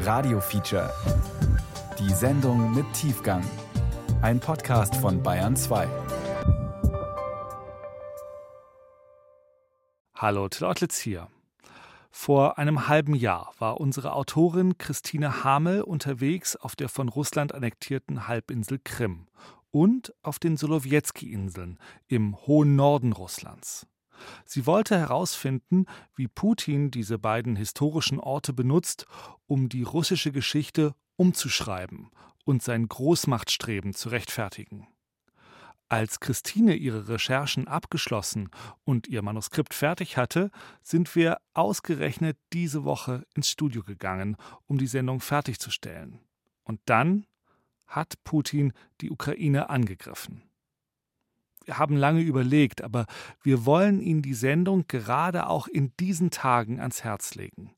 Radio Feature. Die Sendung mit Tiefgang. Ein Podcast von Bayern 2. Hallo, Till Ottlitz hier. Vor einem halben Jahr war unsere Autorin Christine Hamel unterwegs auf der von Russland annektierten Halbinsel Krim und auf den Solowjetski-Inseln im hohen Norden Russlands. Sie wollte herausfinden, wie Putin diese beiden historischen Orte benutzt, um die russische Geschichte umzuschreiben und sein Großmachtstreben zu rechtfertigen. Als Christine ihre Recherchen abgeschlossen und ihr Manuskript fertig hatte, sind wir ausgerechnet diese Woche ins Studio gegangen, um die Sendung fertigzustellen. Und dann hat Putin die Ukraine angegriffen. Haben lange überlegt, aber wir wollen Ihnen die Sendung gerade auch in diesen Tagen ans Herz legen.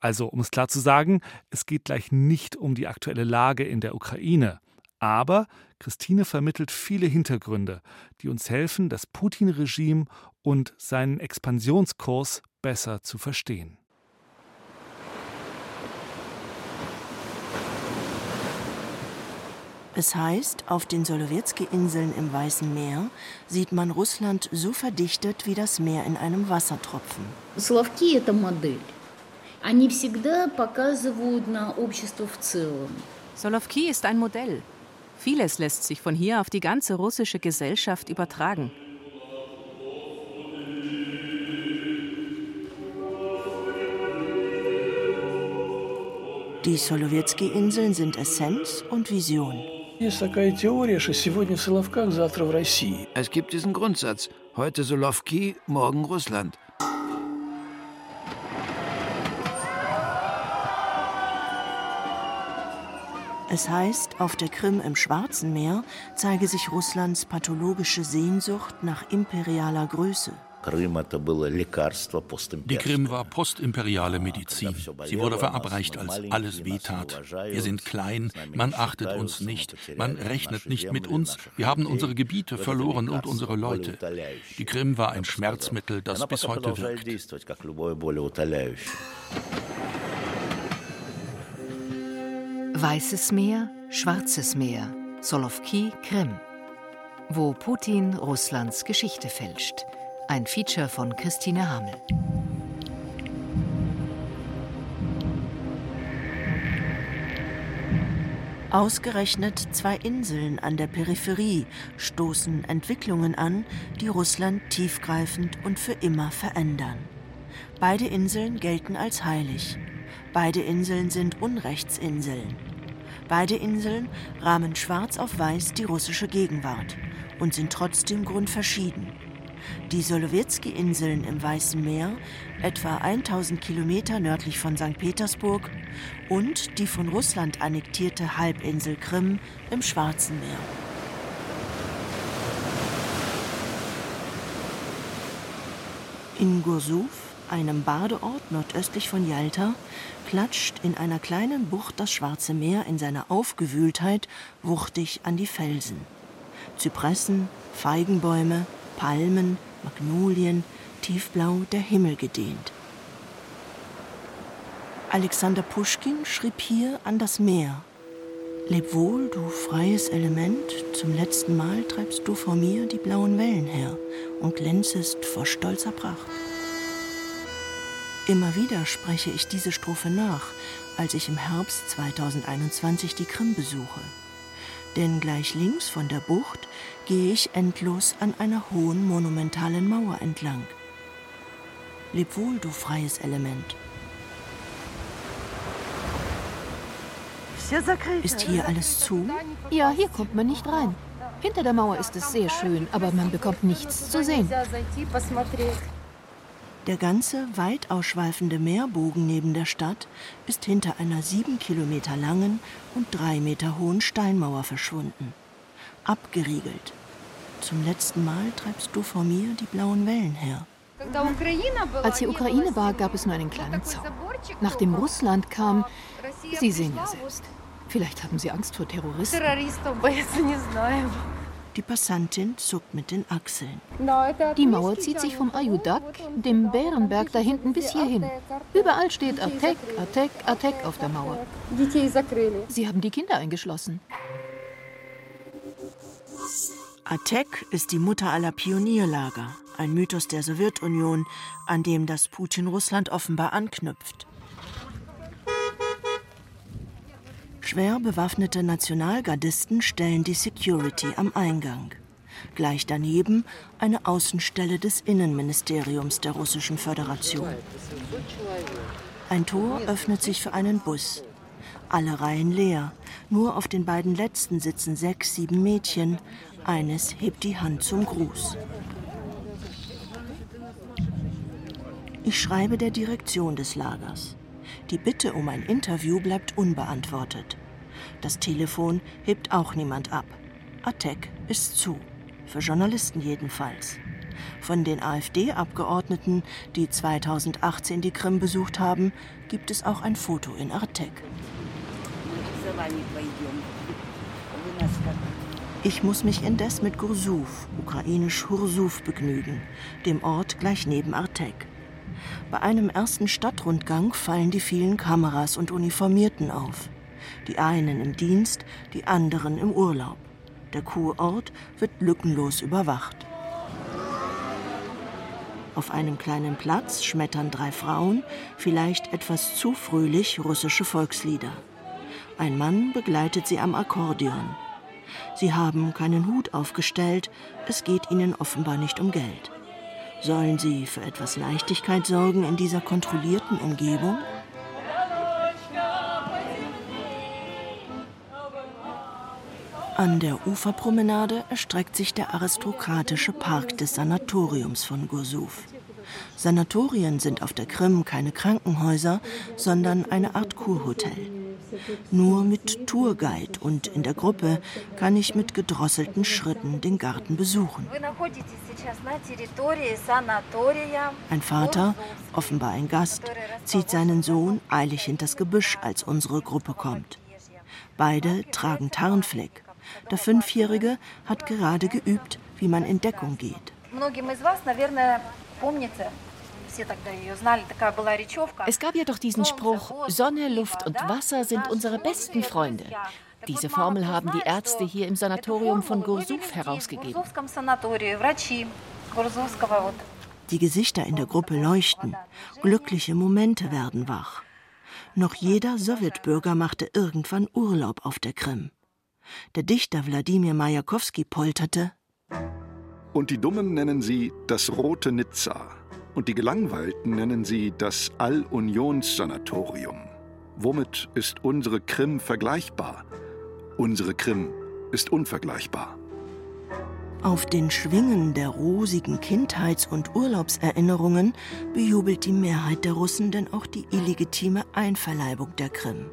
Also, um es klar zu sagen, es geht gleich nicht um die aktuelle Lage in der Ukraine. Aber Christine vermittelt viele Hintergründe, die uns helfen, das Putin-Regime und seinen Expansionskurs besser zu verstehen. Es heißt, auf den Solowjetski-Inseln im Weißen Meer sieht man Russland so verdichtet wie das Meer in einem Wassertropfen. Соловки – это модель. Они всегда показывают на общество в целом. Solovki ist ein Modell. Vieles lässt sich von hier auf die ganze russische Gesellschaft übertragen. Die Solowjetski-Inseln sind Essenz und Vision. Es gibt diesen Grundsatz: heute Solowki, morgen Russland. Es heißt, auf der Krim im Schwarzen Meer zeige sich Russlands pathologische Sehnsucht nach imperialer Größe. Die Krim war postimperiale Medizin. Sie wurde verabreicht, als alles wehtat. Wir sind klein, man achtet uns nicht, man rechnet nicht mit uns. Wir haben unsere Gebiete verloren und unsere Leute. Die Krim war ein Schmerzmittel, das bis heute wirkt. Weißes Meer, Schwarzes Meer, Solovki, Krim. Wo Putin Russlands Geschichte fälscht. Ein Feature von Christine Hamel. Ausgerechnet zwei Inseln an der Peripherie stoßen Entwicklungen an, die Russland tiefgreifend und für immer verändern. Beide Inseln gelten als heilig. Beide Inseln sind Unrechtsinseln. Beide Inseln rahmen schwarz auf weiß die russische Gegenwart und sind trotzdem grundverschieden. Die Solowjetski-Inseln im Weißen Meer, etwa 1000 Kilometer nördlich von St. Petersburg, und die von Russland annektierte Halbinsel Krim im Schwarzen Meer. In Gursuf, einem Badeort nordöstlich von Jalta, klatscht in einer kleinen Bucht das Schwarze Meer in seiner Aufgewühltheit wuchtig an die Felsen. Zypressen, Feigenbäume, Palmen, Magnolien, tiefblau der Himmel gedehnt. Alexander Puschkin schrieb hier an das Meer. Leb wohl, du freies Element, zum letzten Mal treibst du vor mir die blauen Wellen her und glänzest vor stolzer Pracht. Immer wieder spreche ich diese Strophe nach, als ich im Herbst 2021 die Krim besuche. Denn gleich links von der Bucht gehe ich endlos an einer hohen monumentalen Mauer entlang. Leb wohl, du freies Element. Ist hier alles zu? Ja, hier kommt man nicht rein. Hinter der Mauer ist es sehr schön, aber man bekommt nichts zu sehen. Der ganze weit ausschweifende Meerbogen neben der Stadt ist hinter einer sieben Kilometer langen und drei Meter hohen Steinmauer verschwunden. Abgeriegelt. Zum letzten Mal treibst du vor mir die blauen Wellen her. Als die Ukraine war, gab es nur einen kleinen Zaun. Nachdem Russland kam, Sie sehen ja selbst. Vielleicht haben Sie Angst vor Terroristen. Die Passantin zuckt mit den Achseln. Die Mauer zieht sich vom Ayudak, dem Bärenberg da hinten, bis hierhin. Überall steht Atek, Atek, Atek auf der Mauer. Sie haben die Kinder eingeschlossen. Atek ist die Mutter aller Pionierlager, ein Mythos der Sowjetunion, an dem das Putin-Russland offenbar anknüpft. Schwer bewaffnete Nationalgardisten stellen die Security am Eingang. Gleich daneben eine Außenstelle des Innenministeriums der Russischen Föderation. Ein Tor öffnet sich für einen Bus. Alle Reihen leer. Nur auf den beiden letzten sitzen sechs, sieben Mädchen. Eines hebt die Hand zum Gruß. Ich schreibe der Direktion des Lagers. Die Bitte um ein Interview bleibt unbeantwortet. Das Telefon hebt auch niemand ab. Atek ist zu. Für Journalisten jedenfalls. Von den AfD-Abgeordneten, die 2018 die Krim besucht haben, gibt es auch ein Foto in Artek. Ich muss mich indes mit Gursuf, ukrainisch Hursuf, begnügen, dem Ort gleich neben Artek. Bei einem ersten Stadtrundgang fallen die vielen Kameras und Uniformierten auf. Die einen im Dienst, die anderen im Urlaub. Der Kurort wird lückenlos überwacht. Auf einem kleinen Platz schmettern drei Frauen, vielleicht etwas zu fröhlich, russische Volkslieder. Ein Mann begleitet sie am Akkordeon. Sie haben keinen Hut aufgestellt, es geht ihnen offenbar nicht um Geld. Sollen sie für etwas Leichtigkeit sorgen in dieser kontrollierten Umgebung? An der Uferpromenade erstreckt sich der aristokratische Park des Sanatoriums von Gursuf. Sanatorien sind auf der Krim keine Krankenhäuser, sondern eine Art Kurhotel. Nur mit Tourguide und in der Gruppe kann ich mit gedrosselten Schritten den Garten besuchen. Ein Vater, offenbar ein Gast, zieht seinen Sohn eilig hinters Gebüsch, als unsere Gruppe kommt. Beide tragen Tarnfleck. Der Fünfjährige hat gerade geübt, wie man in Deckung geht. Es gab ja doch diesen Spruch, Sonne, Luft und Wasser sind unsere besten Freunde. Diese Formel haben die Ärzte hier im Sanatorium von Gursuf herausgegeben. Die Gesichter in der Gruppe leuchten. Glückliche Momente werden wach. Noch jeder Sowjetbürger machte irgendwann Urlaub auf der Krim. Der Dichter Wladimir Majakowski polterte. Und die Dummen nennen sie das rote Nizza. Und die Gelangweilten nennen sie das All-Unions-Sanatorium. Womit ist unsere Krim vergleichbar? Unsere Krim ist unvergleichbar. Auf den Schwingen der rosigen Kindheits- und Urlaubserinnerungen bejubelt die Mehrheit der Russen denn auch die illegitime Einverleibung der Krim.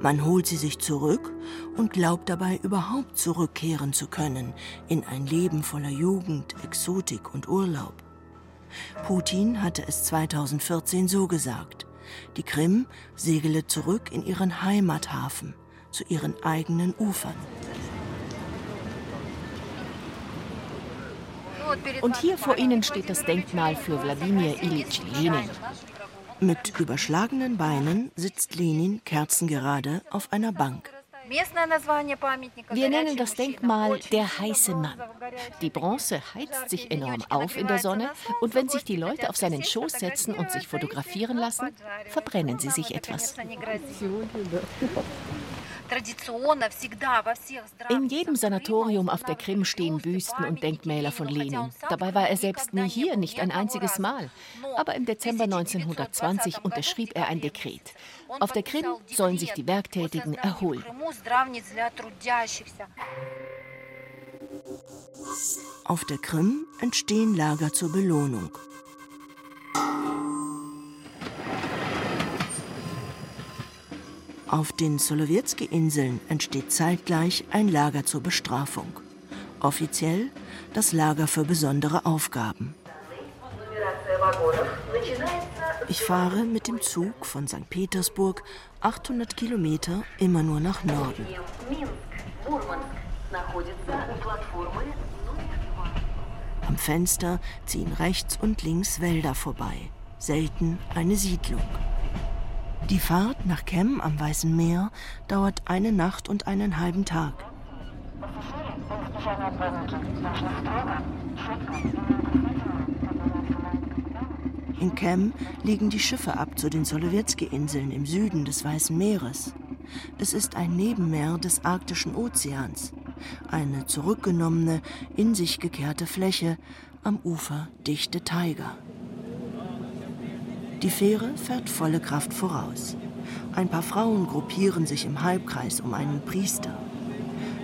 Man holt sie sich zurück und glaubt dabei überhaupt zurückkehren zu können in ein Leben voller Jugend, Exotik und Urlaub. Putin hatte es 2014 so gesagt. Die Krim segele zurück in ihren Heimathafen, zu ihren eigenen Ufern. Und hier vor Ihnen steht das Denkmal für Wladimir Ilyich Lenin. Mit überschlagenen Beinen sitzt Lenin kerzengerade auf einer Bank. Wir nennen das Denkmal der heiße Mann. Die Bronze heizt sich enorm auf in der Sonne und wenn sich die Leute auf seinen Schoß setzen und sich fotografieren lassen, verbrennen sie sich etwas. In jedem Sanatorium auf der Krim stehen Büsten und Denkmäler von Lenin. Dabei war er selbst nie hier, nicht ein einziges Mal. Aber im Dezember 1920 unterschrieb er ein Dekret. Auf der Krim sollen sich die Werktätigen erholen. Auf der Krim entstehen Lager zur Belohnung. Auf den Solowjetski-Inseln entsteht zeitgleich ein Lager zur Bestrafung. Offiziell das Lager für besondere Aufgaben. Ich fahre mit dem Zug von St. Petersburg 800 Kilometer immer nur nach Norden. Am Fenster ziehen rechts und links Wälder vorbei, selten eine Siedlung. Die Fahrt nach Kem am Weißen Meer dauert eine Nacht und einen halben Tag. In Kem legen die Schiffe ab zu den Solowjetski-Inseln im Süden des Weißen Meeres. Es ist ein Nebenmeer des Arktischen Ozeans, eine zurückgenommene, in sich gekehrte Fläche, am Ufer dichte Taiga. Die Fähre fährt volle Kraft voraus. Ein paar Frauen gruppieren sich im Halbkreis um einen Priester.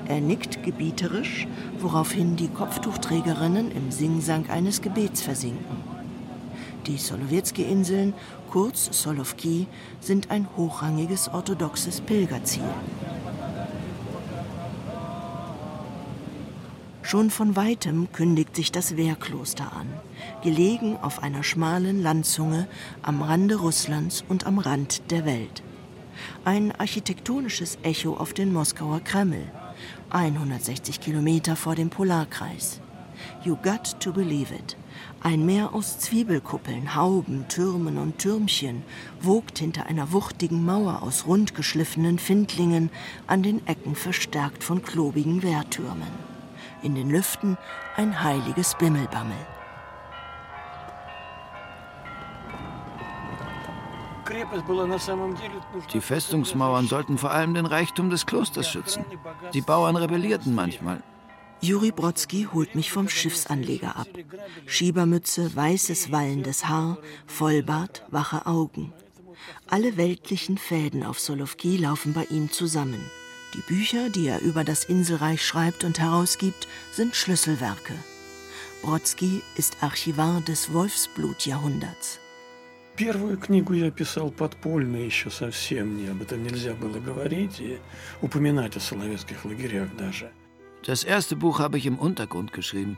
Er nickt gebieterisch, woraufhin die Kopftuchträgerinnen im Singsang eines Gebets versinken. Die Solowjetski-Inseln, kurz Solovki, sind ein hochrangiges orthodoxes Pilgerziel. Schon von weitem kündigt sich das Wehrkloster an, gelegen auf einer schmalen Landzunge am Rande Russlands und am Rand der Welt. Ein architektonisches Echo auf den Moskauer Kreml, 160 Kilometer vor dem Polarkreis. You got to believe it. Ein Meer aus Zwiebelkuppeln, Hauben, Türmen und Türmchen wogt hinter einer wuchtigen Mauer aus rundgeschliffenen Findlingen, an den Ecken verstärkt von klobigen Wehrtürmen. In den Lüften ein heiliges Bimmelbammel. Die Festungsmauern sollten vor allem den Reichtum des Klosters schützen. Die Bauern rebellierten manchmal. Juri Brodsky holt mich vom Schiffsanleger ab. Schiebermütze, weißes wallendes Haar, Vollbart, wache Augen. Alle weltlichen Fäden auf Solovki laufen bei ihm zusammen. Die Bücher, die er über das Inselreich schreibt und herausgibt, sind Schlüsselwerke. Brodsky ist Archivar des Wolfsblutjahrhunderts. Первую книгу я писал подпольно, еще совсем не об этом нельзя было говорить и упоминать о соловецких лагерях даже. Das erste Buch habe ich im Untergrund geschrieben.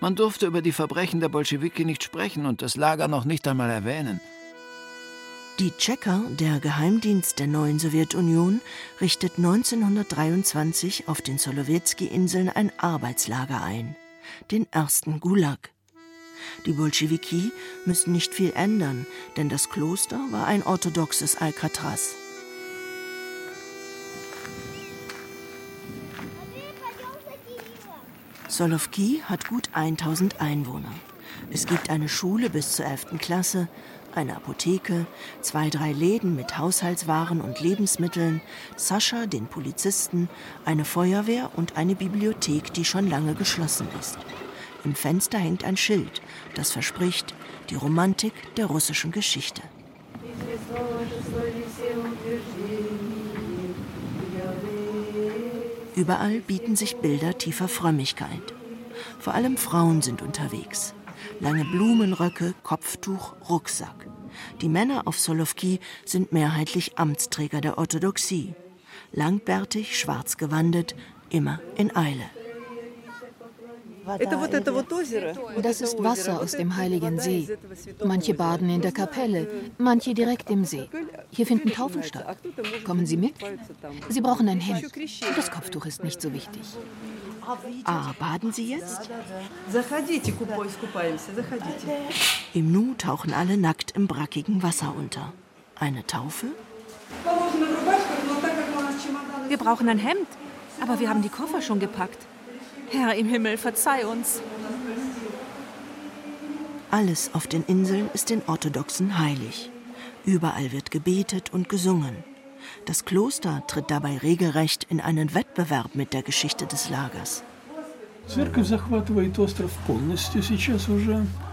Man durfte über die Verbrechen der Bolschewiki nicht sprechen und das Lager noch nicht einmal erwähnen. Die Tschecher, der Geheimdienst der neuen Sowjetunion, richtet 1923 auf den Solowjetski-Inseln ein Arbeitslager ein, den ersten Gulag. Die Bolschewiki müssen nicht viel ändern, denn das Kloster war ein orthodoxes Alcatraz. Solovki hat gut 1000 Einwohner. Es gibt eine Schule bis zur 11. Klasse, eine Apotheke, zwei, drei Läden mit Haushaltswaren und Lebensmitteln, Sascha, den Polizisten, eine Feuerwehr und eine Bibliothek, die schon lange geschlossen ist. Im Fenster hängt ein Schild, das verspricht die Romantik der russischen Geschichte. Überall bieten sich Bilder tiefer Frömmigkeit. Vor allem Frauen sind unterwegs. Lange Blumenröcke, Kopftuch, Rucksack. Die Männer auf Solovki sind mehrheitlich Amtsträger der Orthodoxie. Langbärtig, schwarz gewandet, immer in Eile. Das ist Wasser aus dem Heiligen See. Manche baden in der Kapelle, manche direkt im See. Hier finden Taufen statt. Kommen Sie mit? Sie brauchen ein Hemd. Das Kopftuch ist nicht so wichtig. Ah, baden Sie jetzt? Im Nu tauchen alle nackt im brackigen Wasser unter. Eine Taufe? Wir brauchen ein Hemd, aber wir haben die Koffer schon gepackt. Herr im Himmel, verzeih uns. Alles auf den Inseln ist den Orthodoxen heilig. Überall wird gebetet und gesungen. Das Kloster tritt dabei regelrecht in einen Wettbewerb mit der Geschichte des Lagers.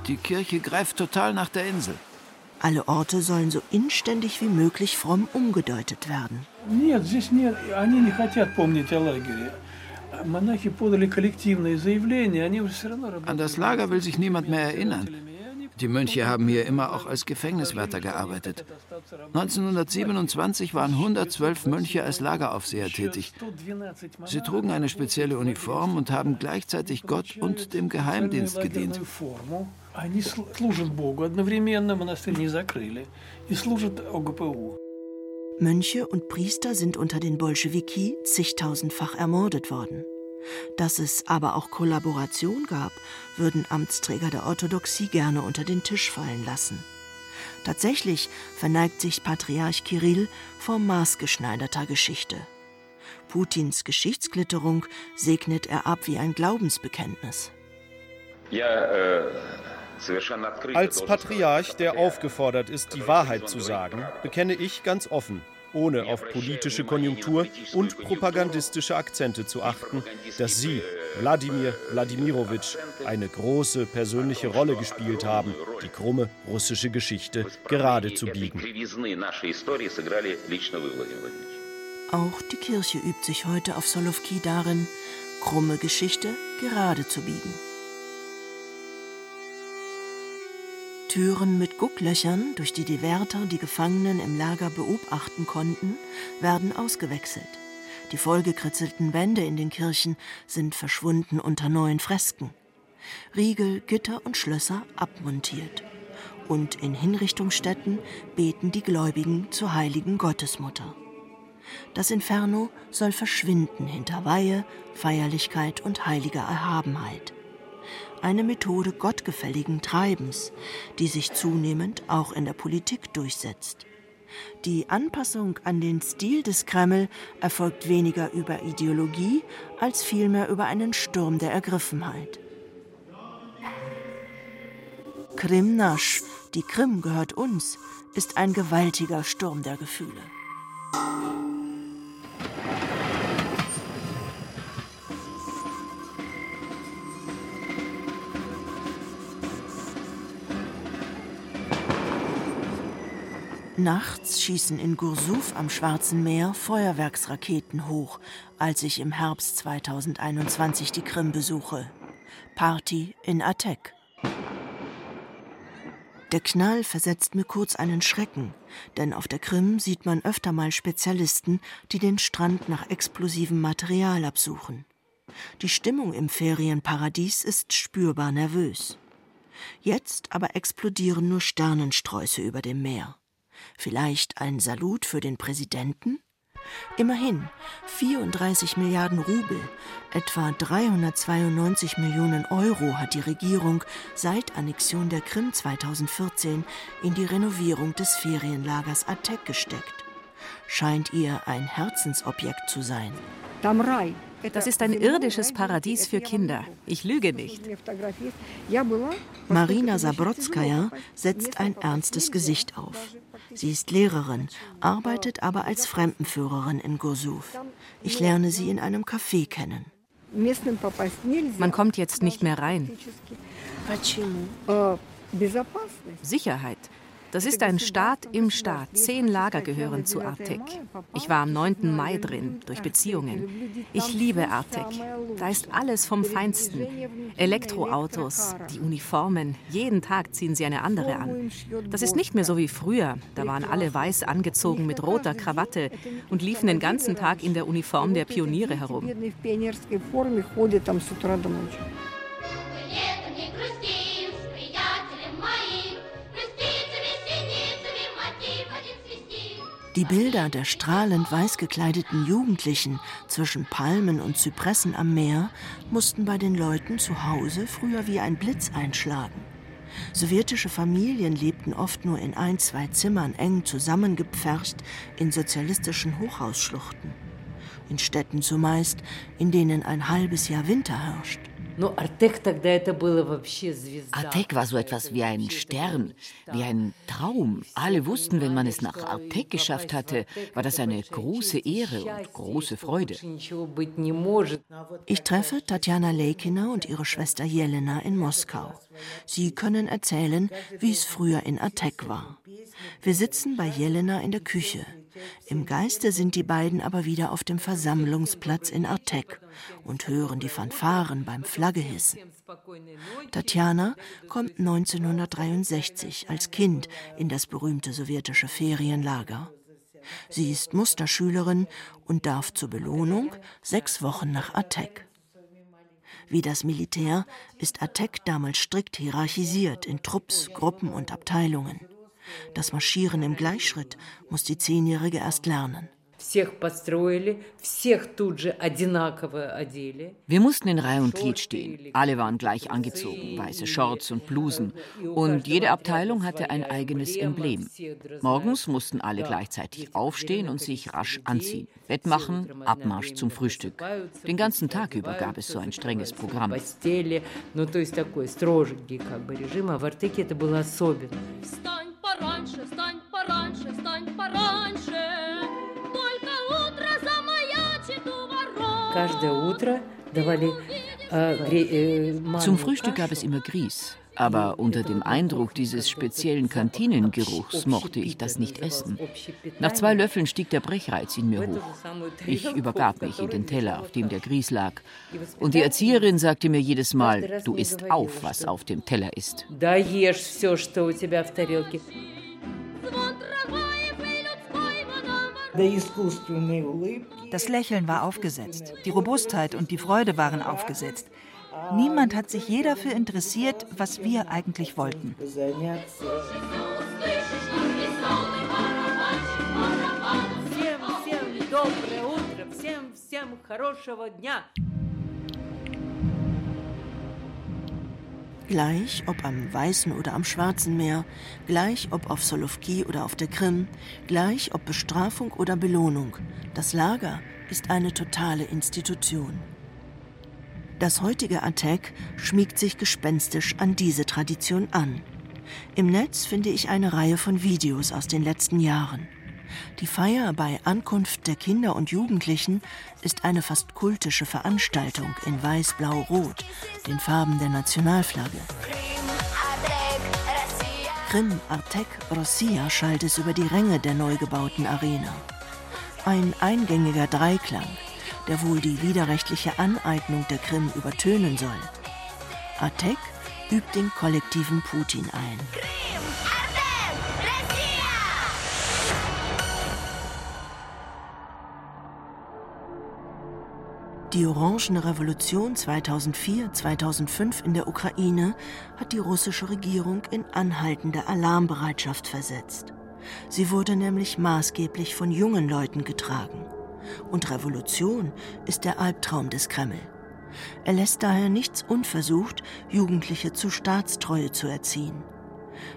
Die Kirche greift total nach der Insel. Alle Orte sollen so inständig wie möglich fromm umgedeutet werden. An das Lager will sich niemand mehr erinnern. Die Mönche haben hier immer auch als Gefängniswärter gearbeitet. 1927 waren 112 Mönche als Lageraufseher tätig. Sie trugen eine spezielle Uniform und haben gleichzeitig Gott und dem Geheimdienst gedient. Mönche und Priester sind unter den Bolschewiki zigtausendfach ermordet worden. Dass es aber auch Kollaboration gab, würden Amtsträger der Orthodoxie gerne unter den Tisch fallen lassen. Tatsächlich verneigt sich Patriarch Kirill vor maßgeschneiderter Geschichte. Putins Geschichtsklitterung segnet er ab wie ein Glaubensbekenntnis. Als Patriarch, der aufgefordert ist, die Wahrheit zu sagen, bekenne ich ganz offen, ohne auf politische Konjunktur und propagandistische Akzente zu achten, dass Sie, Wladimir Wladimirowitsch, eine große persönliche Rolle gespielt haben, die krumme russische Geschichte gerade zu biegen. Auch die Kirche übt sich heute auf Solovki darin, krumme Geschichte gerade zu biegen. Türen mit Gucklöchern, durch die die Wärter die Gefangenen im Lager beobachten konnten, werden ausgewechselt. Die vollgekritzelten Wände in den Kirchen sind verschwunden unter neuen Fresken. Riegel, Gitter und Schlösser abmontiert. Und in Hinrichtungsstätten beten die Gläubigen zur heiligen Gottesmutter. Das Inferno soll verschwinden hinter Weihe, Feierlichkeit und heiliger Erhabenheit eine Methode gottgefälligen Treibens, die sich zunehmend auch in der Politik durchsetzt. Die Anpassung an den Stil des Kreml erfolgt weniger über Ideologie als vielmehr über einen Sturm der Ergriffenheit. Krimnasch, die Krim gehört uns, ist ein gewaltiger Sturm der Gefühle. Nachts schießen in Gursuf am Schwarzen Meer Feuerwerksraketen hoch, als ich im Herbst 2021 die Krim besuche. Party in Atek. Der Knall versetzt mir kurz einen Schrecken, denn auf der Krim sieht man öfter mal Spezialisten, die den Strand nach explosivem Material absuchen. Die Stimmung im Ferienparadies ist spürbar nervös. Jetzt aber explodieren nur Sternensträuße über dem Meer. Vielleicht ein Salut für den Präsidenten? Immerhin 34 Milliarden Rubel, etwa 392 Millionen Euro hat die Regierung seit Annexion der Krim 2014 in die Renovierung des Ferienlagers Atek gesteckt. Scheint ihr ein Herzensobjekt zu sein. Das ist ein irdisches Paradies für Kinder. Ich lüge nicht. Marina Sabrotskaya setzt ein ernstes Gesicht auf. Sie ist Lehrerin, arbeitet aber als Fremdenführerin in Gursuf. Ich lerne sie in einem Café kennen. Man kommt jetzt nicht mehr rein. Sicherheit. Das ist ein Staat im Staat. Zehn Lager gehören zu Artek. Ich war am 9. Mai drin, durch Beziehungen. Ich liebe Artek. Da ist alles vom Feinsten. Elektroautos, die Uniformen. Jeden Tag ziehen sie eine andere an. Das ist nicht mehr so wie früher. Da waren alle weiß angezogen mit roter Krawatte und liefen den ganzen Tag in der Uniform der Pioniere herum. Die Bilder der strahlend weiß gekleideten Jugendlichen zwischen Palmen und Zypressen am Meer mussten bei den Leuten zu Hause früher wie ein Blitz einschlagen. Sowjetische Familien lebten oft nur in ein, zwei Zimmern eng zusammengepfercht in sozialistischen Hochhausschluchten. In Städten zumeist, in denen ein halbes Jahr Winter herrscht. Artek war so etwas wie ein Stern, wie ein Traum. Alle wussten, wenn man es nach Artek geschafft hatte, war das eine große Ehre und große Freude. Ich treffe Tatjana Lekina und ihre Schwester Jelena in Moskau. Sie können erzählen, wie es früher in Artek war. Wir sitzen bei Jelena in der Küche. Im Geiste sind die beiden aber wieder auf dem Versammlungsplatz in Artek und hören die Fanfaren beim Flaggehissen. Tatjana kommt 1963 als Kind in das berühmte sowjetische Ferienlager. Sie ist Musterschülerin und darf zur Belohnung sechs Wochen nach Atek. Wie das Militär ist Atek damals strikt hierarchisiert in Trupps, Gruppen und Abteilungen. Das Marschieren im Gleichschritt muss die Zehnjährige erst lernen. Wir mussten in Reihe und Glied stehen. Alle waren gleich angezogen, weiße Shorts und Blusen. Und jede Abteilung hatte ein eigenes Emblem. Morgens mussten alle gleichzeitig aufstehen und sich rasch anziehen. Wettmachen, Abmarsch zum Frühstück. Den ganzen Tag über gab es so ein strenges Programm. Stop! Zum Frühstück gab es immer Grieß. Aber unter dem Eindruck dieses speziellen Kantinengeruchs mochte ich das nicht essen. Nach zwei Löffeln stieg der Brechreiz in mir hoch. Ich übergab mich in den Teller, auf dem der Grieß lag. Und die Erzieherin sagte mir jedes Mal, du isst auf, was auf dem Teller ist. Das Lächeln war aufgesetzt, die Robustheit und die Freude waren aufgesetzt. Niemand hat sich je dafür interessiert, was wir eigentlich wollten. Всем, всем доброе утро, всем, всем хорошего дня. Gleich ob am Weißen oder am Schwarzen Meer, gleich ob auf Solovki oder auf der Krim, gleich ob Bestrafung oder Belohnung, das Lager ist eine totale Institution. Das heutige Attack schmiegt sich gespenstisch an diese Tradition an. Im Netz finde ich eine Reihe von Videos aus den letzten Jahren. Die Feier bei Ankunft der Kinder und Jugendlichen ist eine fast kultische Veranstaltung in Weiß-Blau-Rot, den Farben der Nationalflagge. Krim Artek Rossia schallt es über die Ränge der neu gebauten Arena. Ein eingängiger Dreiklang, der wohl die widerrechtliche Aneignung der Krim übertönen soll. Artek übt den kollektiven Putin ein. Die Orangene Revolution 2004-2005 in der Ukraine hat die russische Regierung in anhaltende Alarmbereitschaft versetzt. Sie wurde nämlich maßgeblich von jungen Leuten getragen. Und Revolution ist der Albtraum des Kreml. Er lässt daher nichts unversucht, Jugendliche zu Staatstreue zu erziehen.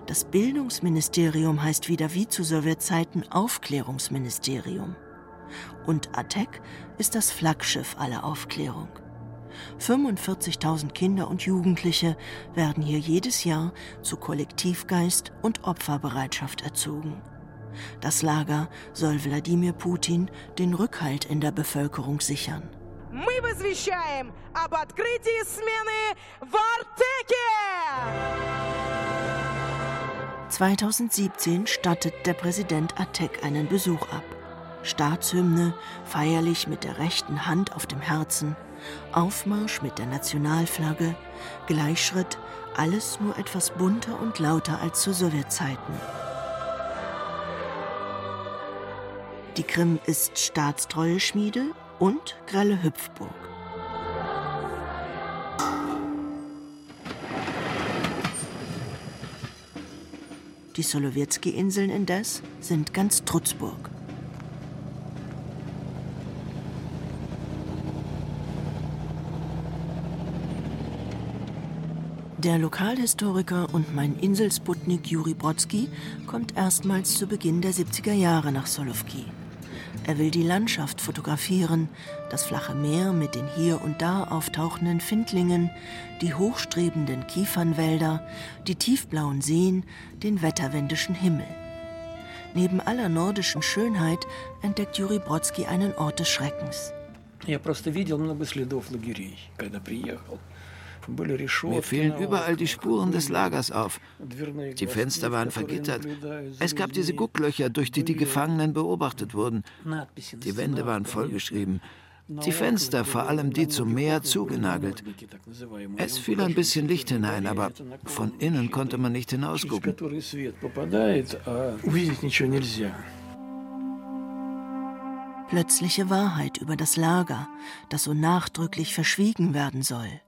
Das Bildungsministerium heißt wieder wie zu Sowjetzeiten Aufklärungsministerium. Und ATEC ist das Flaggschiff aller Aufklärung. 45.000 Kinder und Jugendliche werden hier jedes Jahr zu Kollektivgeist und Opferbereitschaft erzogen. Das Lager soll Wladimir Putin den Rückhalt in der Bevölkerung sichern. Мы возвещаем об открытии смены в Артеке! 2017 stattet der Präsident Atek einen Besuch ab. Staatshymne, feierlich mit der rechten Hand auf dem Herzen, Aufmarsch mit der Nationalflagge, Gleichschritt, alles nur etwas bunter und lauter als zu Sowjetzeiten. Die Krim ist staatstreue Schmiede und grelle Hüpfburg. Die Solowiecki-Inseln indes sind ganz Trutzburg. Der Lokalhistoriker und mein Inselsputnik Juri Brodsky kommt erstmals zu Beginn der 70er Jahre nach Solovki. Er will die Landschaft fotografieren, das flache Meer mit den hier und da auftauchenden Findlingen, die hochstrebenden Kiefernwälder, die tiefblauen Seen, den wetterwendischen Himmel. Neben aller nordischen Schönheit entdeckt Juri Brodsky einen Ort des Schreckens. Я просто видел много следов лагерей, когда приехал. Mir fielen überall die Spuren des Lagers auf. Die Fenster waren vergittert. Es gab diese Gucklöcher, durch die die Gefangenen beobachtet wurden. Die Wände waren vollgeschrieben. Die Fenster, vor allem die zum Meer, zugenagelt. Es fiel ein bisschen Licht hinein, aber von innen konnte man nicht hinausgucken. Plötzliche Wahrheit über das Lager, das so nachdrücklich verschwiegen werden soll.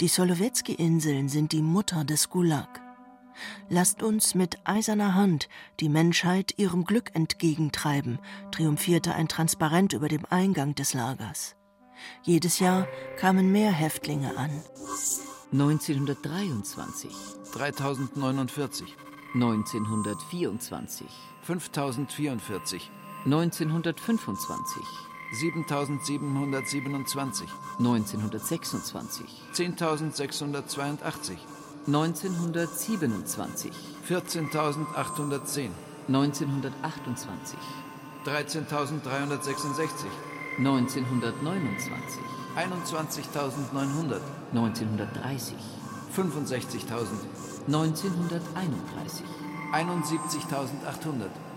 Die Solowetzki-Inseln sind die Mutter des Gulag. Lasst uns mit eiserner Hand die Menschheit ihrem Glück entgegentreiben, triumphierte ein Transparent über dem Eingang des Lagers. Jedes Jahr kamen mehr Häftlinge an. 1923. 3049. 1924. 5044. 1925. 7727. 1926. 10682. 1927. 14810. 1928. 13366. 1929. 21900. 1930. 65.000. 1931. 71.800.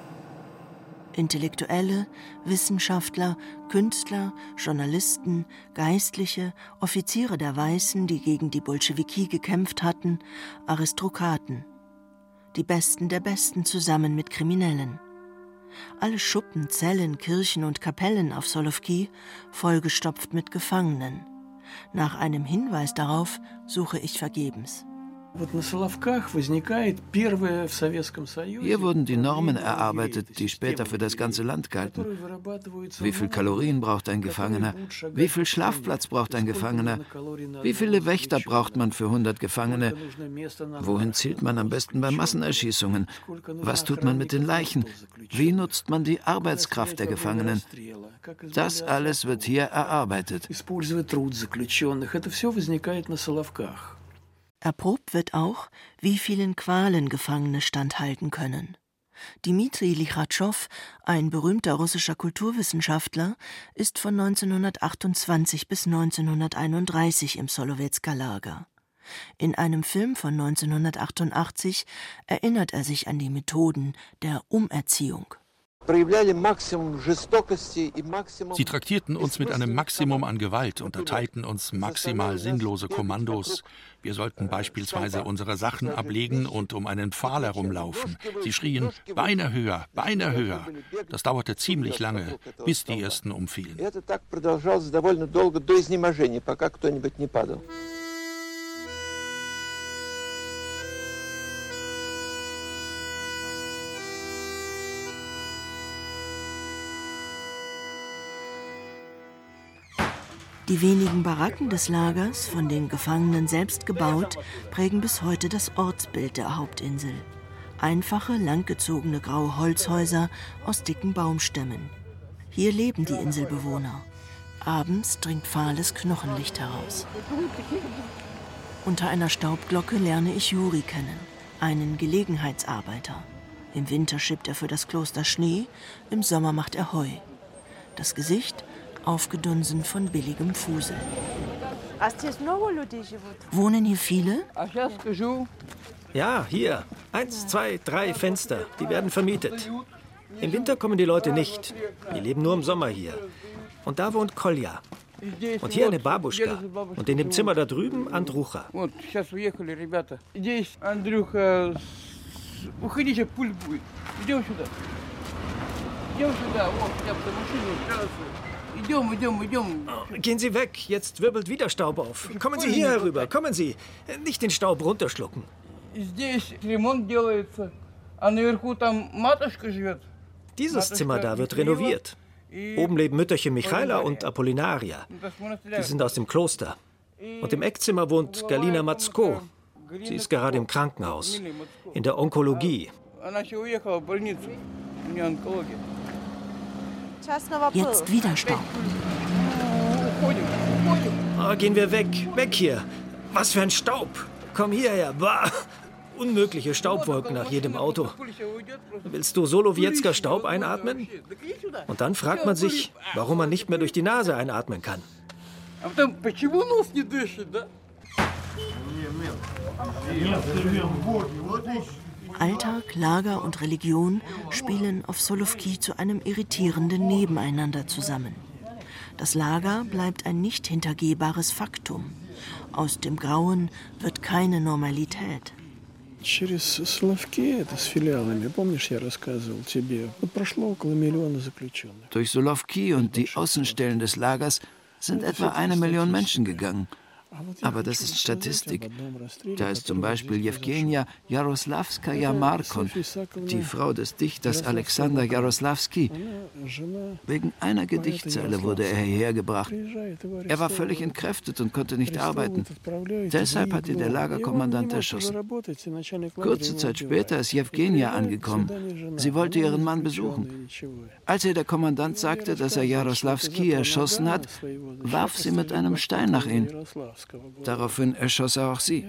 Intellektuelle, Wissenschaftler, Künstler, Journalisten, Geistliche, Offiziere der Weißen, die gegen die Bolschewiki gekämpft hatten, Aristokraten. Die Besten der Besten zusammen mit Kriminellen. Alle Schuppen, Zellen, Kirchen und Kapellen auf Solovki vollgestopft mit Gefangenen. Nach einem Hinweis darauf suche ich vergebens. Hier wurden die Normen erarbeitet, die später für das ganze Land galten. Wie viel Kalorien braucht ein Gefangener? Wie viel Schlafplatz braucht ein Gefangener? Wie viele Wächter braucht man für 100 Gefangene? Wohin zielt man am besten bei Massenerschießungen? Was tut man mit den Leichen? Wie nutzt man die Arbeitskraft der Gefangenen? Das alles wird hier erarbeitet. Erprobt wird auch, wie vielen Qualen Gefangene standhalten können. Dimitri Lichatschow, ein berühmter russischer Kulturwissenschaftler, ist von 1928 bis 1931 im Solowetsker Lager. In einem Film von 1988 erinnert er sich an die Methoden der Umerziehung. Sie traktierten uns mit einem Maximum an Gewalt und erteilten uns maximal sinnlose Kommandos. Wir sollten beispielsweise unsere Sachen ablegen und um einen Pfahl herumlaufen. Sie schrien Beine höher, Beine höher. Das dauerte ziemlich lange, bis die ersten umfielen. Die wenigen Baracken des Lagers, von den Gefangenen selbst gebaut, prägen bis heute das Ortsbild der Hauptinsel. Einfache, langgezogene graue Holzhäuser aus dicken Baumstämmen. Hier leben die Inselbewohner. Abends dringt fahles Knochenlicht heraus. Unter einer Staubglocke lerne ich Juri kennen, einen Gelegenheitsarbeiter. Im Winter schippt er für das Kloster Schnee, im Sommer macht er Heu. Das Gesicht aufgedunsen von billigem Fusel. Wohnen hier viele? Ja, hier. Eins, zwei, drei Fenster. Die werden vermietet. Im Winter kommen die Leute nicht. Die leben nur im Sommer hier. Und da wohnt Kolja. Und hier eine Babuschka. Und in dem Zimmer da drüben Andrucha Уходите, пуль будет. Идем сюда. Идем сюда. Вот, я в машину. Идем, идем, идем. Gehen Sie weg, jetzt wirbelt wieder Staub auf. Kommen Sie hier herüber, kommen Sie. Nicht den Staub runterschlucken. Здесь ремонт делается, а наверху там матушка живет. Dieses Zimmer da wird renoviert. Oben leben Mütterchen Michaela und Apollinaria. Die sind aus dem Kloster. Und im Eckzimmer wohnt Galina Matzko. Sie ist gerade im Krankenhaus, in der Onkologie. Jetzt wieder Staub. Oh, gehen wir weg, weg hier. Was für ein Staub. Komm hierher. Bah. Unmögliche Staubwolken nach jedem Auto. Willst du Solowiecka Staub einatmen? Und dann fragt man sich, warum man nicht mehr durch die Nase einatmen kann. Alltag, Lager und Religion spielen auf Solowki zu einem irritierenden Nebeneinander zusammen. Das Lager bleibt ein nicht hintergehbares Faktum. Aus dem Grauen wird keine Normalität. Durch Solowki und die Außenstellen des Lagers sind etwa eine Million Menschen gegangen. Aber das ist Statistik. Da ist zum Beispiel Jewgenia Jaroslavskaja Markon, die Frau des Dichters Alexander Jaroslavski. Wegen einer Gedichtzeile wurde er hierher gebracht. Er war völlig entkräftet und konnte nicht arbeiten. Deshalb hat ihn der Lagerkommandant erschossen. Kurze Zeit später ist Jewgenia angekommen. Sie wollte ihren Mann besuchen. Als ihr der Kommandant sagte, dass er Jaroslavski erschossen hat, warf sie mit einem Stein nach ihm. Daraufhin erschoss er auch sie.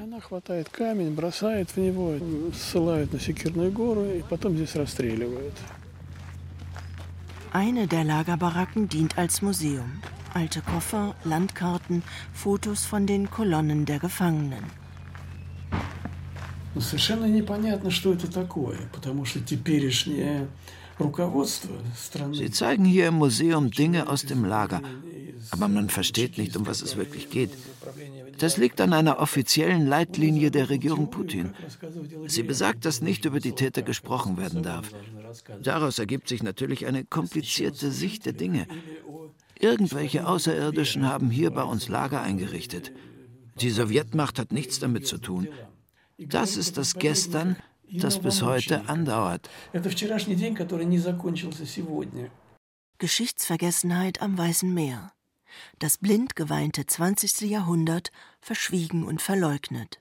Eine der Lagerbaracken dient als Museum. Alte Koffer, Landkarten, Fotos von den Kolonnen der Gefangenen. Совершенно непонятно, что это такое, потому что теперешнее Sie zeigen hier im Museum Dinge aus dem Lager, aber man versteht nicht, um was es wirklich geht. Das liegt an einer offiziellen Leitlinie der Regierung Putin. Sie besagt, dass nicht über die Täter gesprochen werden darf. Daraus ergibt sich natürlich eine komplizierte Sicht der Dinge. Irgendwelche Außerirdischen haben hier bei uns Lager eingerichtet. Die Sowjetmacht hat nichts damit zu tun. Das ist das Gestern, das bis heute andauert. Geschichtsvergessenheit am Weißen Meer. Das blind geweinte 20. Jahrhundert verschwiegen und verleugnet.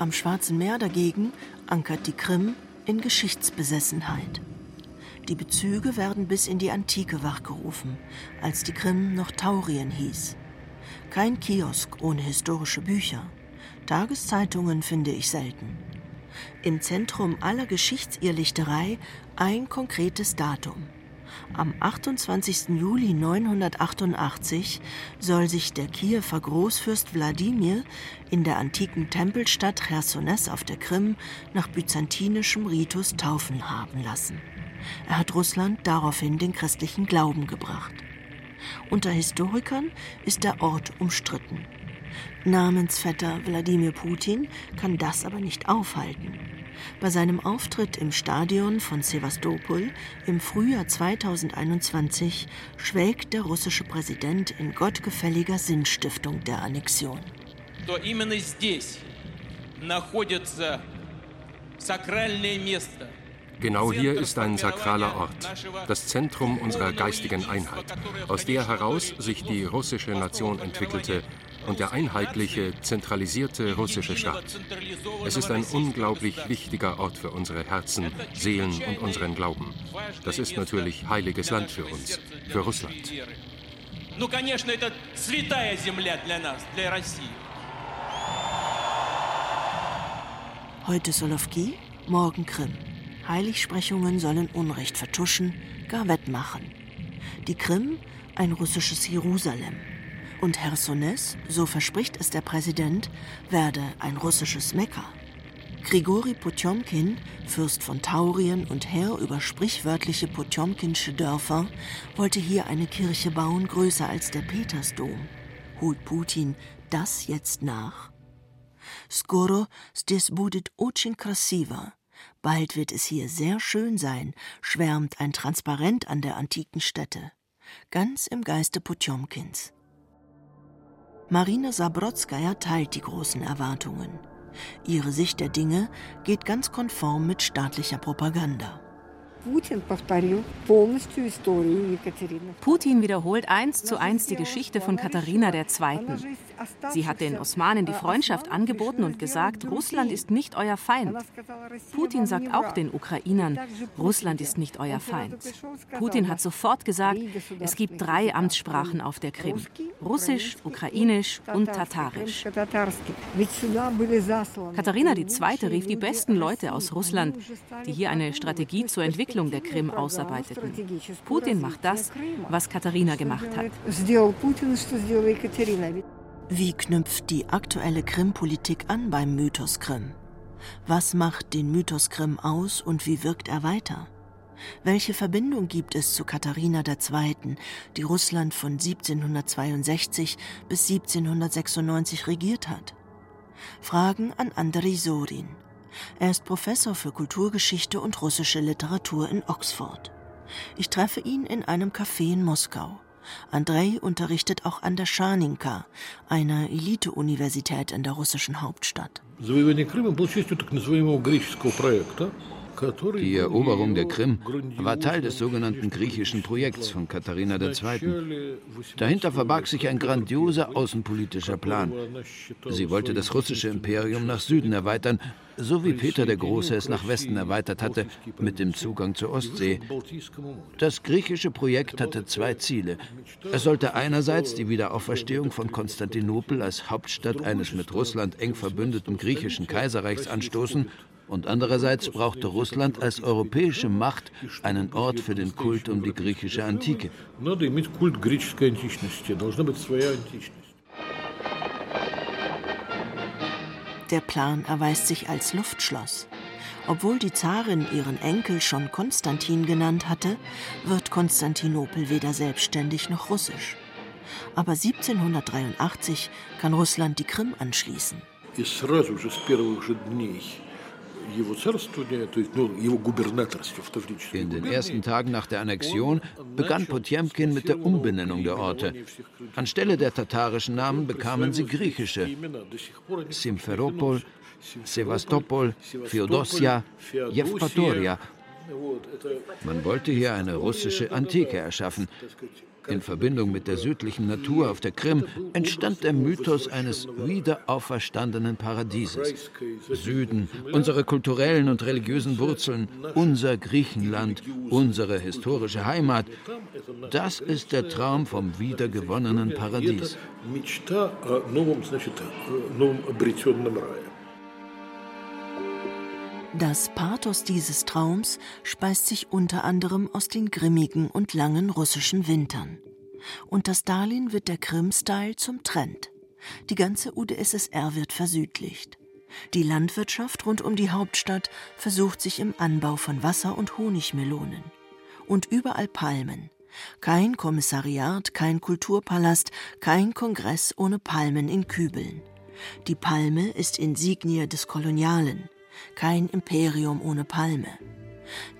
Am Schwarzen Meer dagegen ankert die Krim in Geschichtsbesessenheit. Die Bezüge werden bis in die Antike wachgerufen, als die Krim noch Taurien hieß. Kein Kiosk ohne historische Bücher. Tageszeitungen finde ich selten. Im Zentrum aller Geschichtsirrlichterei ein konkretes Datum. Am 28. Juli 988 soll sich der Kiewer Großfürst Wladimir in der antiken Tempelstadt Chersones auf der Krim nach byzantinischem Ritus taufen haben lassen. Er hat Russland daraufhin den christlichen Glauben gebracht. Unter Historikern ist der Ort umstritten. Namensvetter Wladimir Putin kann das aber nicht aufhalten. Bei seinem Auftritt im Stadion von Sevastopol im Frühjahr 2021 schwelgt der russische Präsident in gottgefälliger Sinnstiftung der Annexion. Genau hier ist ein sakraler Ort, das Zentrum unserer geistigen Einheit, aus der heraus sich die russische Nation entwickelte und der einheitliche, zentralisierte russische Staat. Es ist ein unglaublich wichtiger Ort für unsere Herzen, Seelen und unseren Glauben. Das ist natürlich heiliges Land für uns, für Russland. Heute Solovki, morgen Krim. Heiligsprechungen sollen Unrecht vertuschen, gar wettmachen. Die Krim, ein russisches Jerusalem. Und Chersones, so verspricht es der Präsident, werde ein russisches Mekka. Grigori Potjomkin, Fürst von Taurien und Herr über sprichwörtliche Potjomkinsche Dörfer, wollte hier eine Kirche bauen, größer als der Petersdom. Holt Putin das jetzt nach? Skoro здесь будет очень красиво. Bald wird es hier sehr schön sein, schwärmt ein Transparent an der antiken Stätte. Ganz im Geiste Potjomkins. Marina Sabrodskaja teilt die großen Erwartungen. Ihre Sicht der Dinge geht ganz konform mit staatlicher Propaganda. Putin wiederholt eins zu eins die Geschichte von Katharina II. Sie hat den Osmanen die Freundschaft angeboten und gesagt, Russland ist nicht euer Feind. Putin sagt auch den Ukrainern, Russland ist nicht euer Feind. Putin hat sofort gesagt, es gibt drei Amtssprachen auf der Krim, Russisch, Ukrainisch und Tatarisch. Katharina II. rief die besten Leute aus Russland, die hier eine Strategie zur Entwicklung der Krim ausarbeiteten. Putin macht das, was Katharina gemacht hat. Wie knüpft die aktuelle Krim-Politik an beim Mythos Krim? Was macht den Mythos Krim aus und wie wirkt er weiter? Welche Verbindung gibt es zu Katharina II., die Russland von 1762 bis 1796 regiert hat? Fragen an Andrei Sorin. Er ist Professor für Kulturgeschichte und russische Literatur in Oxford. Ich treffe ihn in einem Café in Moskau. Andrei unterrichtet auch an der Schaninka, einer Elite-Universität in der russischen Hauptstadt. Die Eroberung der Krim war Teil des sogenannten griechischen Projekts von Katharina II. Dahinter verbarg sich ein grandioser außenpolitischer Plan. Sie wollte das russische Imperium nach Süden erweitern, so wie Peter der Große es nach Westen erweitert hatte, mit dem Zugang zur Ostsee. Das griechische Projekt hatte zwei Ziele. Es sollte einerseits die Wiederauferstehung von Konstantinopel als Hauptstadt eines mit Russland eng verbündeten griechischen Kaiserreichs anstoßen und andererseits brauchte Russland als europäische Macht einen Ort für den Kult um die griechische Antike. Der Plan erweist sich als Luftschloss. Obwohl die Zarin ihren Enkel schon Konstantin genannt hatte, wird Konstantinopel weder selbstständig noch russisch. Aber 1783 kann Russland die Krim anschließen. In den ersten Tagen nach der Annexion begann Potjemkin mit der Umbenennung der Orte. Anstelle der tatarischen Namen bekamen sie griechische. Simferopol, Sevastopol, Feodosia, Jevpatoria. Man wollte hier eine russische Antike erschaffen, in Verbindung mit der südlichen Natur auf der Krim entstand der Mythos eines wiederauferstandenen Paradieses. Süden, unsere kulturellen und religiösen Wurzeln, unser Griechenland, unsere historische Heimat. Das ist der Traum vom wiedergewonnenen Paradies. Das Pathos dieses Traums speist sich unter anderem aus den grimmigen und langen russischen Wintern. Unter Stalin wird der Krim-Style zum Trend. Die ganze UdSSR wird versüdlicht. Die Landwirtschaft rund um die Hauptstadt versucht sich im Anbau von Wasser- und Honigmelonen. Und überall Palmen. Kein Kommissariat, kein Kulturpalast, kein Kongress ohne Palmen in Kübeln. Die Palme ist Insignie des Kolonialen kein Imperium ohne Palme.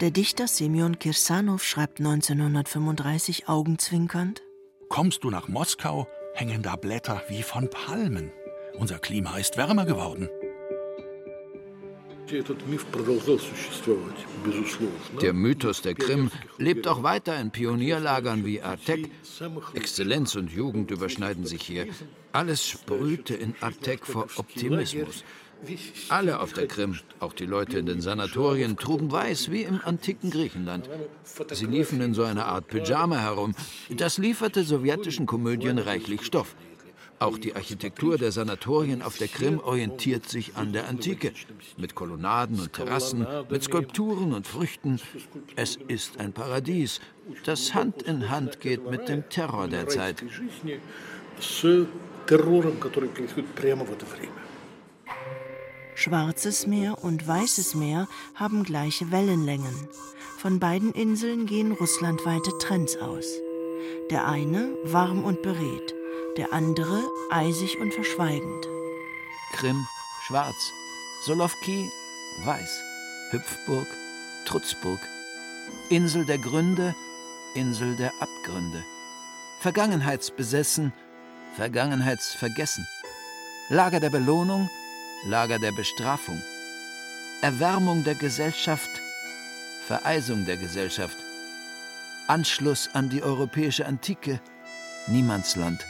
Der Dichter Semyon Kirsanow schreibt 1935 augenzwinkernd: Kommst du nach Moskau, hängen da Blätter wie von Palmen. Unser Klima ist wärmer geworden. Der Mythos der Krim lebt auch weiter in Pionierlagern wie Artek. Exzellenz und Jugend überschneiden sich hier. Alles sprühte in Artek vor Optimismus. Alle auf der Krim, auch die Leute in den Sanatorien, trugen weiß wie im antiken Griechenland. Sie liefen in so einer Art Pyjama herum. Das lieferte sowjetischen Komödien reichlich Stoff. Auch die Architektur der Sanatorien auf der Krim orientiert sich an der Antike. Mit Kolonnaden und Terrassen, mit Skulpturen und Früchten. Es ist ein Paradies, das Hand in Hand geht mit dem Terror der Zeit. Schwarzes Meer und Weißes Meer haben gleiche Wellenlängen. Von beiden Inseln gehen russlandweite Trends aus. Der eine warm und beredt, der andere eisig und verschweigend. Krim, schwarz. Solowki, weiß. Hüpfburg, Trutzburg. Insel der Gründe, Insel der Abgründe. Vergangenheitsbesessen, Vergangenheitsvergessen. Lager der Belohnung, Lager der Bestrafung, Erwärmung der Gesellschaft, Vereisung der Gesellschaft, Anschluss an die europäische Antike, Niemandsland.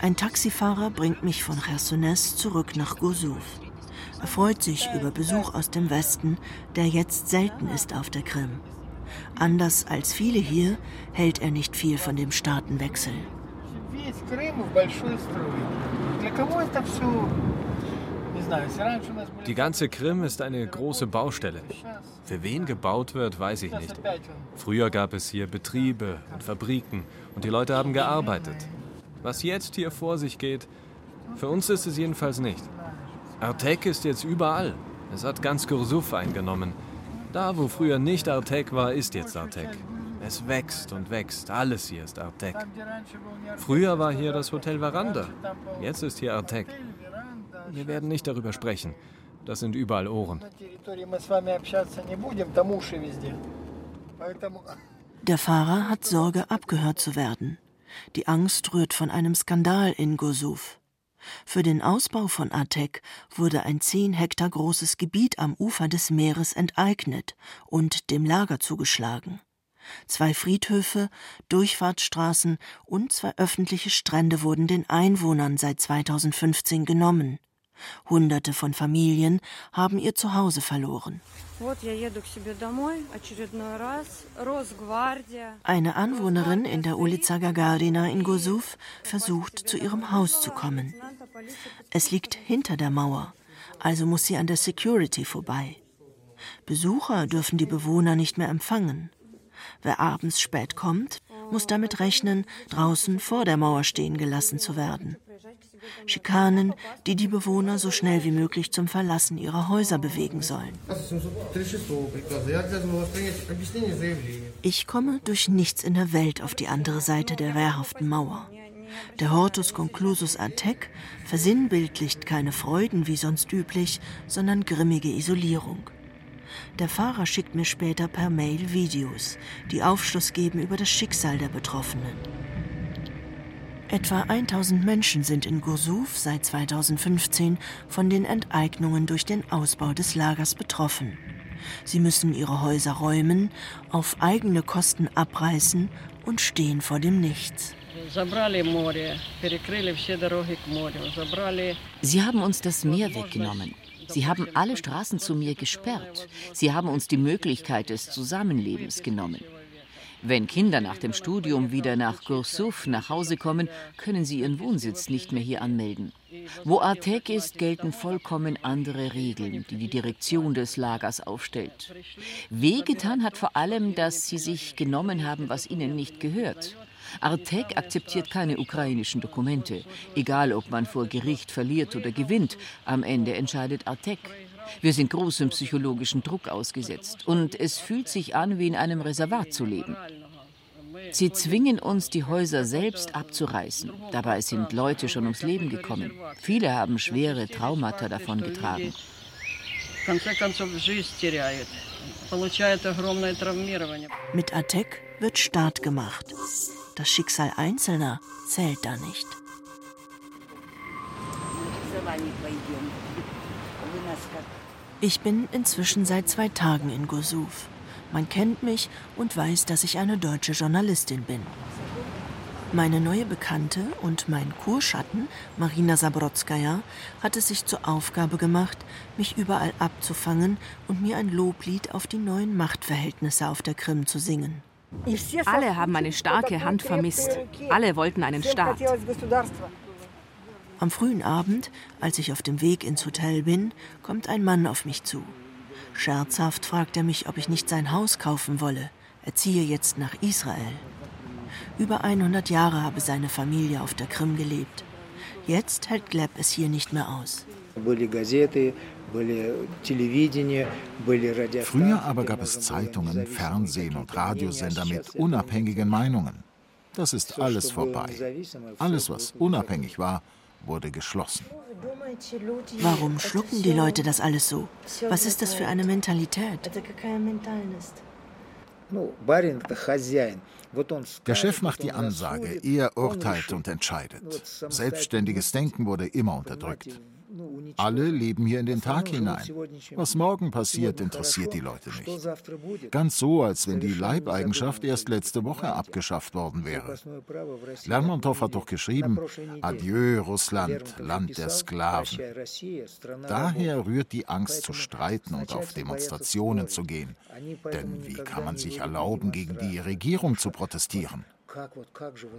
Ein Taxifahrer bringt mich von Chersones zurück nach Gosuf. Er freut sich über Besuch aus dem Westen, der jetzt selten ist auf der Krim. Anders als viele hier hält er nicht viel von dem Staatenwechsel. Die ganze Krim ist eine große Baustelle. Für wen gebaut wird, weiß ich nicht. Früher gab es hier Betriebe und Fabriken und die Leute haben gearbeitet. Was jetzt hier vor sich geht, für uns ist es jedenfalls nicht. Artek ist jetzt überall. Es hat ganz Kursuf eingenommen. Da, wo früher nicht Artek war, ist jetzt Artek. Es wächst und wächst. Alles hier ist Artek. Früher war hier das Hotel Veranda. Jetzt ist hier Artek. Wir werden nicht darüber sprechen. Das sind überall Ohren. Der Fahrer hat Sorge, abgehört zu werden. Die Angst rührt von einem Skandal in Gosuf. Für den Ausbau von Atek wurde ein zehn Hektar großes Gebiet am Ufer des Meeres enteignet und dem Lager zugeschlagen. Zwei Friedhöfe, Durchfahrtsstraßen und zwei öffentliche Strände wurden den Einwohnern seit 2015 genommen. Hunderte von Familien haben ihr Zuhause verloren. Eine Anwohnerin in der Ulica Gagarina in Gosuf versucht, zu ihrem Haus zu kommen. Es liegt hinter der Mauer, also muss sie an der Security vorbei. Besucher dürfen die Bewohner nicht mehr empfangen. Wer abends spät kommt, muss damit rechnen, draußen vor der Mauer stehen gelassen zu werden. Schikanen, die die Bewohner so schnell wie möglich zum Verlassen ihrer Häuser bewegen sollen. Ich komme durch nichts in der Welt auf die andere Seite der wehrhaften Mauer. Der Hortus conclusus Atec versinnbildlicht keine Freuden wie sonst üblich, sondern grimmige Isolierung. Der Fahrer schickt mir später per Mail Videos, die Aufschluss geben über das Schicksal der Betroffenen. Etwa 1000 Menschen sind in Gursuf seit 2015 von den Enteignungen durch den Ausbau des Lagers betroffen. Sie müssen ihre Häuser räumen, auf eigene Kosten abreißen und stehen vor dem Nichts. Sie haben uns das Meer weggenommen. Sie haben alle Straßen zu mir gesperrt. Sie haben uns die Möglichkeit des Zusammenlebens genommen. Wenn Kinder nach dem Studium wieder nach Gursuf nach Hause kommen, können sie ihren Wohnsitz nicht mehr hier anmelden. Wo Artek ist, gelten vollkommen andere Regeln, die die Direktion des Lagers aufstellt. Wehgetan hat vor allem, dass sie sich genommen haben, was ihnen nicht gehört. Artek akzeptiert keine ukrainischen Dokumente. Egal, ob man vor Gericht verliert oder gewinnt, am Ende entscheidet Artek. Wir sind großem psychologischen Druck ausgesetzt und es fühlt sich an, wie in einem Reservat zu leben. Sie zwingen uns, die Häuser selbst abzureißen. Dabei sind Leute schon ums Leben gekommen. Viele haben schwere Traumata davongetragen. Mit Atek wird Staat gemacht. Das Schicksal Einzelner zählt da nicht. Ich bin inzwischen seit zwei Tagen in Gosuf. Man kennt mich und weiß, dass ich eine deutsche Journalistin bin. Meine neue Bekannte und mein Kurschatten, Marina Sabrodskaya, hat es sich zur Aufgabe gemacht, mich überall abzufangen und mir ein Loblied auf die neuen Machtverhältnisse auf der Krim zu singen. Alle haben eine starke Hand vermisst. Alle wollten einen Staat. Am frühen Abend, als ich auf dem Weg ins Hotel bin, kommt ein Mann auf mich zu. Scherzhaft fragt er mich, ob ich nicht sein Haus kaufen wolle. Er ziehe jetzt nach Israel. Über 100 Jahre habe seine Familie auf der Krim gelebt. Jetzt hält Gleb es hier nicht mehr aus. Früher aber gab es Zeitungen, Fernsehen und Radiosender mit unabhängigen Meinungen. Das ist alles vorbei. Alles, was unabhängig war, wurde geschlossen. Warum schlucken die Leute das alles so? Was ist das für eine Mentalität? Der Chef macht die Ansage, er urteilt und entscheidet. Selbstständiges Denken wurde immer unterdrückt. Alle leben hier in den Tag hinein. Was morgen passiert, interessiert die Leute nicht. Ganz so, als wenn die Leibeigenschaft erst letzte Woche abgeschafft worden wäre. Lermontow hat doch geschrieben, Adieu Russland, Land der Sklaven. Daher rührt die Angst zu streiten und auf Demonstrationen zu gehen. Denn wie kann man sich erlauben, gegen die Regierung zu protestieren?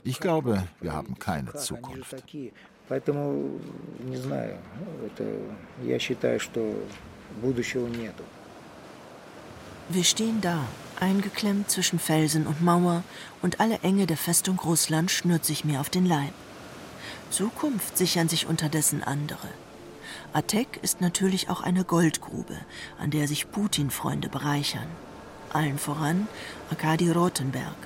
Ich glaube, wir haben keine Zukunft. Поэтому, не знаю, это, я считаю, что будущего нету. Wir stehen da, eingeklemmt zwischen Felsen und Mauer, und alle Enge der Festung Russland schnürt sich mir auf den Leib. Zukunft sichern sich unterdessen andere. Atek ist natürlich auch eine Goldgrube, an der sich Putin-Freunde bereichern. allen voran Arkadi Rotenberg,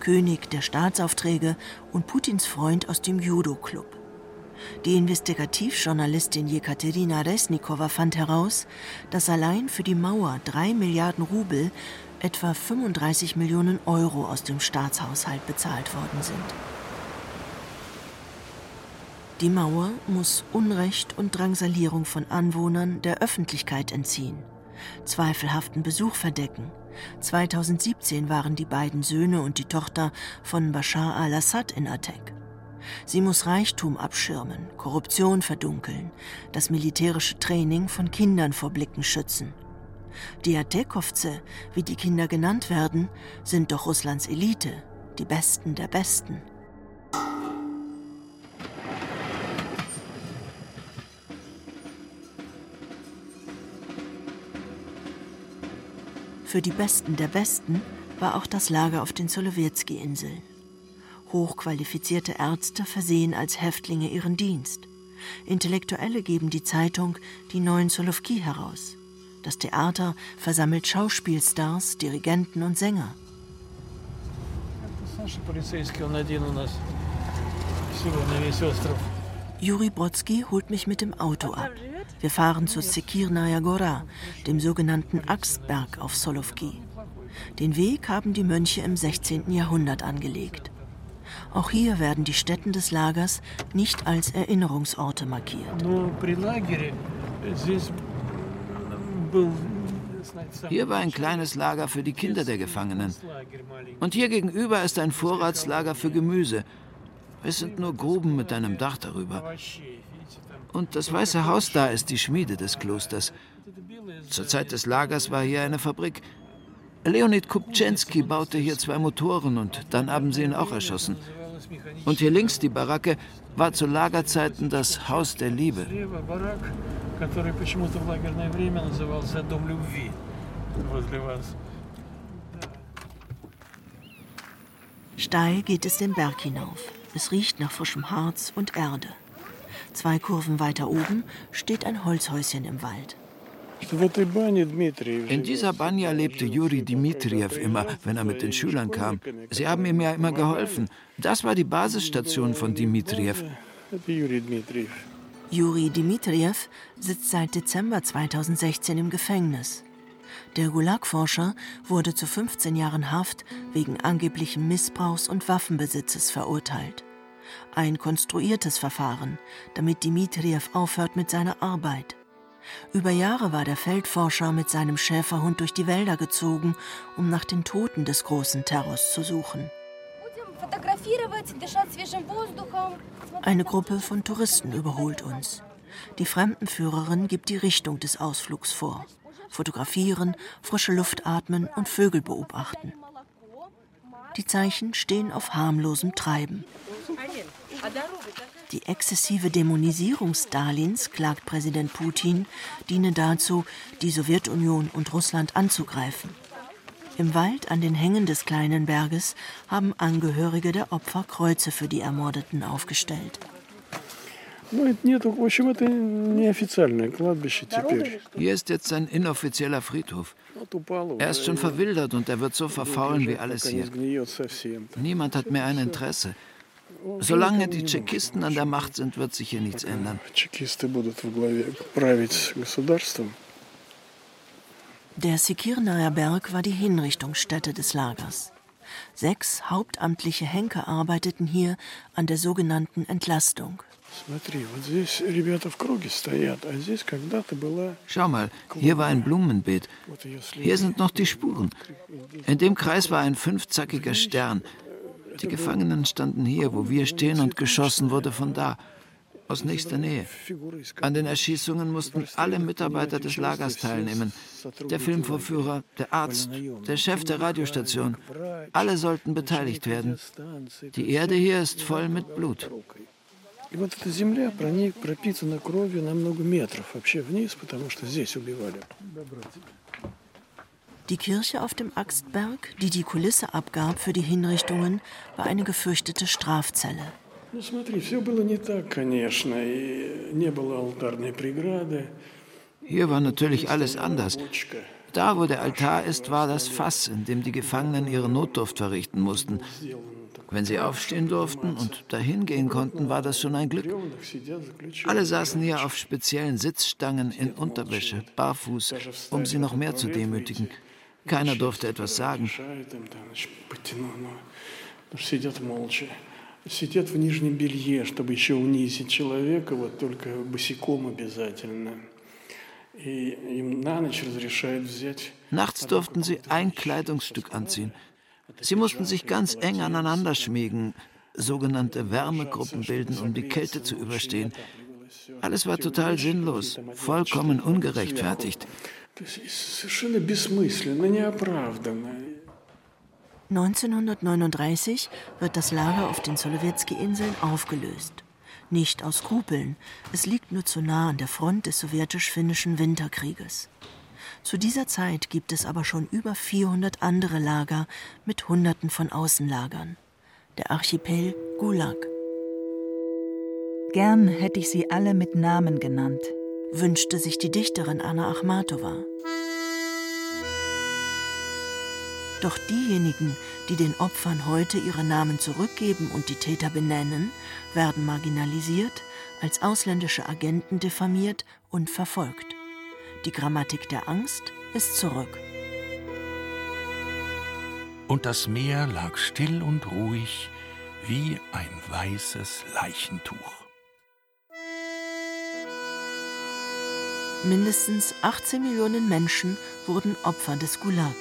König der Staatsaufträge und Putins Freund aus dem Judo-Club. Die Investigativjournalistin Jekaterina Resnikova fand heraus, dass allein für die Mauer drei Milliarden Rubel etwa 35 Millionen Euro aus dem Staatshaushalt bezahlt worden sind. Die Mauer muss Unrecht und Drangsalierung von Anwohnern der Öffentlichkeit entziehen, zweifelhaften Besuch verdecken. 2017 waren die beiden Söhne und die Tochter von Bashar al-Assad in Atek. Sie muss Reichtum abschirmen, Korruption verdunkeln, das militärische Training von Kindern vor Blicken schützen. Die Atekovze, wie die Kinder genannt werden, sind doch Russlands Elite, die Besten der Besten. Für die Besten der Besten war auch das Lager auf den Solowjetski-Inseln. Hochqualifizierte Ärzte versehen als Häftlinge ihren Dienst. Intellektuelle geben die Zeitung Die Neuen Solovki heraus. Das Theater versammelt Schauspielstars, Dirigenten und Sänger. Juri Brodsky holt mich mit dem Auto ab. Wir fahren zur Sekirnaya Gora, dem sogenannten Axtberg auf Solovki. Den Weg haben die Mönche im 16. Jahrhundert angelegt. Auch hier werden die Stätten des Lagers nicht als Erinnerungsorte markiert. Hier war ein kleines Lager für die Kinder der Gefangenen. Und hier gegenüber ist ein Vorratslager für Gemüse. Es sind nur Gruben mit einem Dach darüber. Und das Weiße Haus da ist die Schmiede des Klosters. Zur Zeit des Lagers war hier eine Fabrik. Leonid Kupczynski baute hier zwei Motoren und dann haben sie ihn auch erschossen. Und hier links die Baracke war zu Lagerzeiten das Haus der Liebe. Steil geht es den Berg hinauf. Es riecht nach frischem Harz und Erde. Zwei Kurven weiter oben steht ein Holzhäuschen im Wald. In dieser Banja lebte Juri Dmitriev immer, wenn er mit den Schülern kam. Sie haben ihm ja immer geholfen. Das war die Basisstation von Dmitriev. Juri Dmitriev sitzt seit Dezember 2016 im Gefängnis. Der Gulag-Forscher wurde zu 15 Jahren Haft wegen angeblichen Missbrauchs und Waffenbesitzes verurteilt. Ein konstruiertes Verfahren, damit Dmitriev aufhört mit seiner Arbeit. Über Jahre war der Feldforscher mit seinem Schäferhund durch die Wälder gezogen, um nach den Toten des großen Terrors zu suchen. Eine Gruppe von Touristen überholt uns. Die Fremdenführerin gibt die Richtung des Ausflugs vor. Fotografieren, frische Luft atmen und Vögel beobachten. Die Zeichen stehen auf harmlosem Treiben. Die exzessive Dämonisierung Stalins, klagt Präsident Putin, diene dazu, die Sowjetunion und Russland anzugreifen. Im Wald an den Hängen des kleinen Berges haben Angehörige der Opfer Kreuze für die Ermordeten aufgestellt. Hier ist jetzt ein inoffizieller Friedhof. Er ist schon verwildert und er wird so verfaulen wie alles hier. Niemand hat mehr ein Interesse. Solange die Tschechisten an der Macht sind, wird sich hier nichts ändern. Der Sikirnaer Berg war die Hinrichtungsstätte des Lagers. Sechs hauptamtliche Henker arbeiteten hier an der sogenannten Entlastung. Schau mal, hier war ein Blumenbeet. Hier sind noch die Spuren. In dem Kreis war ein fünfzackiger Stern. Die Gefangenen standen hier, wo wir stehen, und geschossen wurde von da, aus nächster Nähe. An den Erschießungen mussten alle Mitarbeiter des Lagers teilnehmen. Der Filmvorführer, der Arzt, der Chef der Radiostation. Alle sollten beteiligt werden. Die Erde hier ist voll mit Blut. И вот эта земля пропитана кровью на много метров вообще вниз, потому что здесь убивали. Die Kirche auf dem Axtberg, die die Kulisse abgab für die Hinrichtungen, war eine gefürchtete Strafzelle. Hier war natürlich alles anders. Da, wo der Altar ist, war das Fass, in dem die Gefangenen ihre Notdurft verrichten mussten. Wenn sie aufstehen durften und dahin gehen konnten, war das schon ein Glück. Alle saßen hier auf speziellen Sitzstangen in Unterwäsche, barfuß, um sie noch mehr zu demütigen. Keiner durfte etwas sagen. Сидят в нижнем белье, чтобы еще унизить человека, вот только босиком обязательно. Nachts durften sie ein Kleidungsstück anziehen. Sie mussten sich ganz eng aneinander schmiegen, sogenannte Wärmegruppen bilden, um die Kälte zu überstehen. Alles war total sinnlos, vollkommen ungerechtfertigt. 1939 wird das Lager auf den Solowjetski-Inseln aufgelöst. Nicht aus Skrupeln, es liegt nur zu nah an der Front des sowjetisch-finnischen Winterkrieges. Zu dieser Zeit gibt es aber schon über 400 andere Lager mit Hunderten von Außenlagern. Der Archipel Gulag. Gern hätte ich sie alle mit Namen genannt, wünschte sich die Dichterin Anna Achmatova. Doch diejenigen, die den Opfern heute ihre Namen zurückgeben und die Täter benennen, werden marginalisiert, als ausländische Agenten diffamiert und verfolgt. Die Grammatik der Angst ist zurück. Und das Meer lag still und ruhig wie ein weißes Leichentuch. Mindestens 18 Millionen Menschen wurden Opfer des Gulag.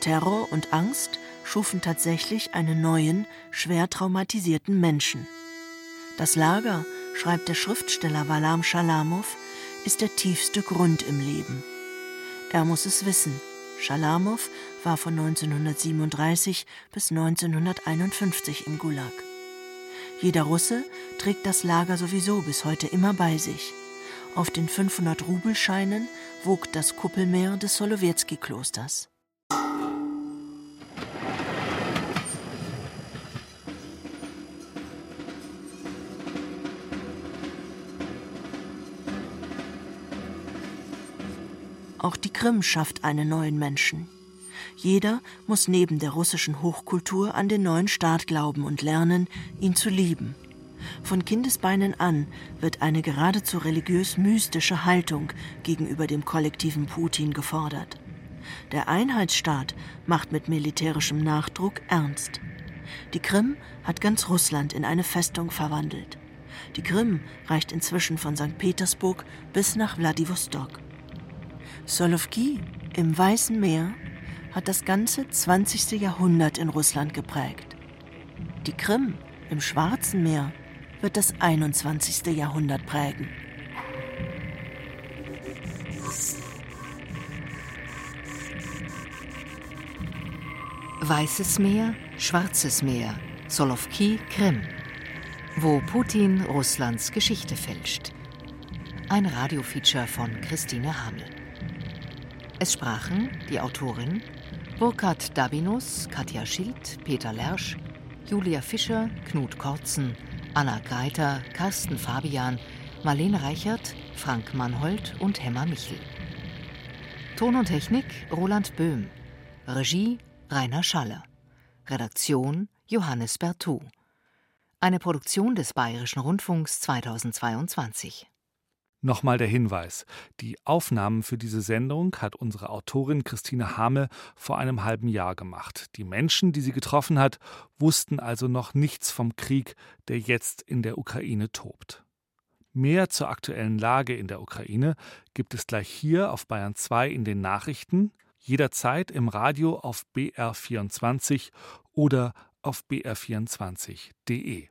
Terror und Angst schufen tatsächlich einen neuen, schwer traumatisierten Menschen. Das Lager, schreibt der Schriftsteller Walam Schalamow, ist der tiefste Grund im Leben. Er muss es wissen. Schalamow war von 1937 bis 1951 im Gulag. Jeder Russe trägt das Lager sowieso bis heute immer bei sich. Auf den 500 Rubelscheinen wogt das Kuppelmeer des Solowjetski-Klosters. Auch die Krim schafft einen neuen Menschen. Jeder muss neben der russischen Hochkultur an den neuen Staat glauben und lernen, ihn zu lieben. Von Kindesbeinen an wird eine geradezu religiös-mystische Haltung gegenüber dem kollektiven Putin gefordert. Der Einheitsstaat macht mit militärischem Nachdruck ernst. Die Krim hat ganz Russland in eine Festung verwandelt. Die Krim reicht inzwischen von St. Petersburg bis nach Wladiwostok. Solovki im Weißen Meer hat das ganze 20. Jahrhundert in Russland geprägt. Die Krim im Schwarzen Meer wird das 21. Jahrhundert prägen. Weißes Meer, Schwarzes Meer, Solovki, Krim. Wo Putin Russlands Geschichte fälscht. Ein Radiofeature von Christine Hamel. Es sprachen die Autorin Burkhard Dabinus, Katja Schild, Peter Lersch, Julia Fischer, Knut Kortzen, Anna Greiter, Carsten Fabian, Marlene Reichert, Frank Mannhold und Hemmer Michel. Ton und Technik Roland Böhm. Regie Rainer Schaller. Redaktion Johannes Bertou. Eine Produktion des Bayerischen Rundfunks 2022. Nochmal der Hinweis. Die Aufnahmen für diese Sendung hat unsere Autorin Christine Hame vor einem halben Jahr gemacht. Die Menschen, die sie getroffen hat, wussten also noch nichts vom Krieg, der jetzt in der Ukraine tobt. Mehr zur aktuellen Lage in der Ukraine gibt es gleich hier auf Bayern 2 in den Nachrichten, jederzeit im Radio auf BR24 oder auf br24.de.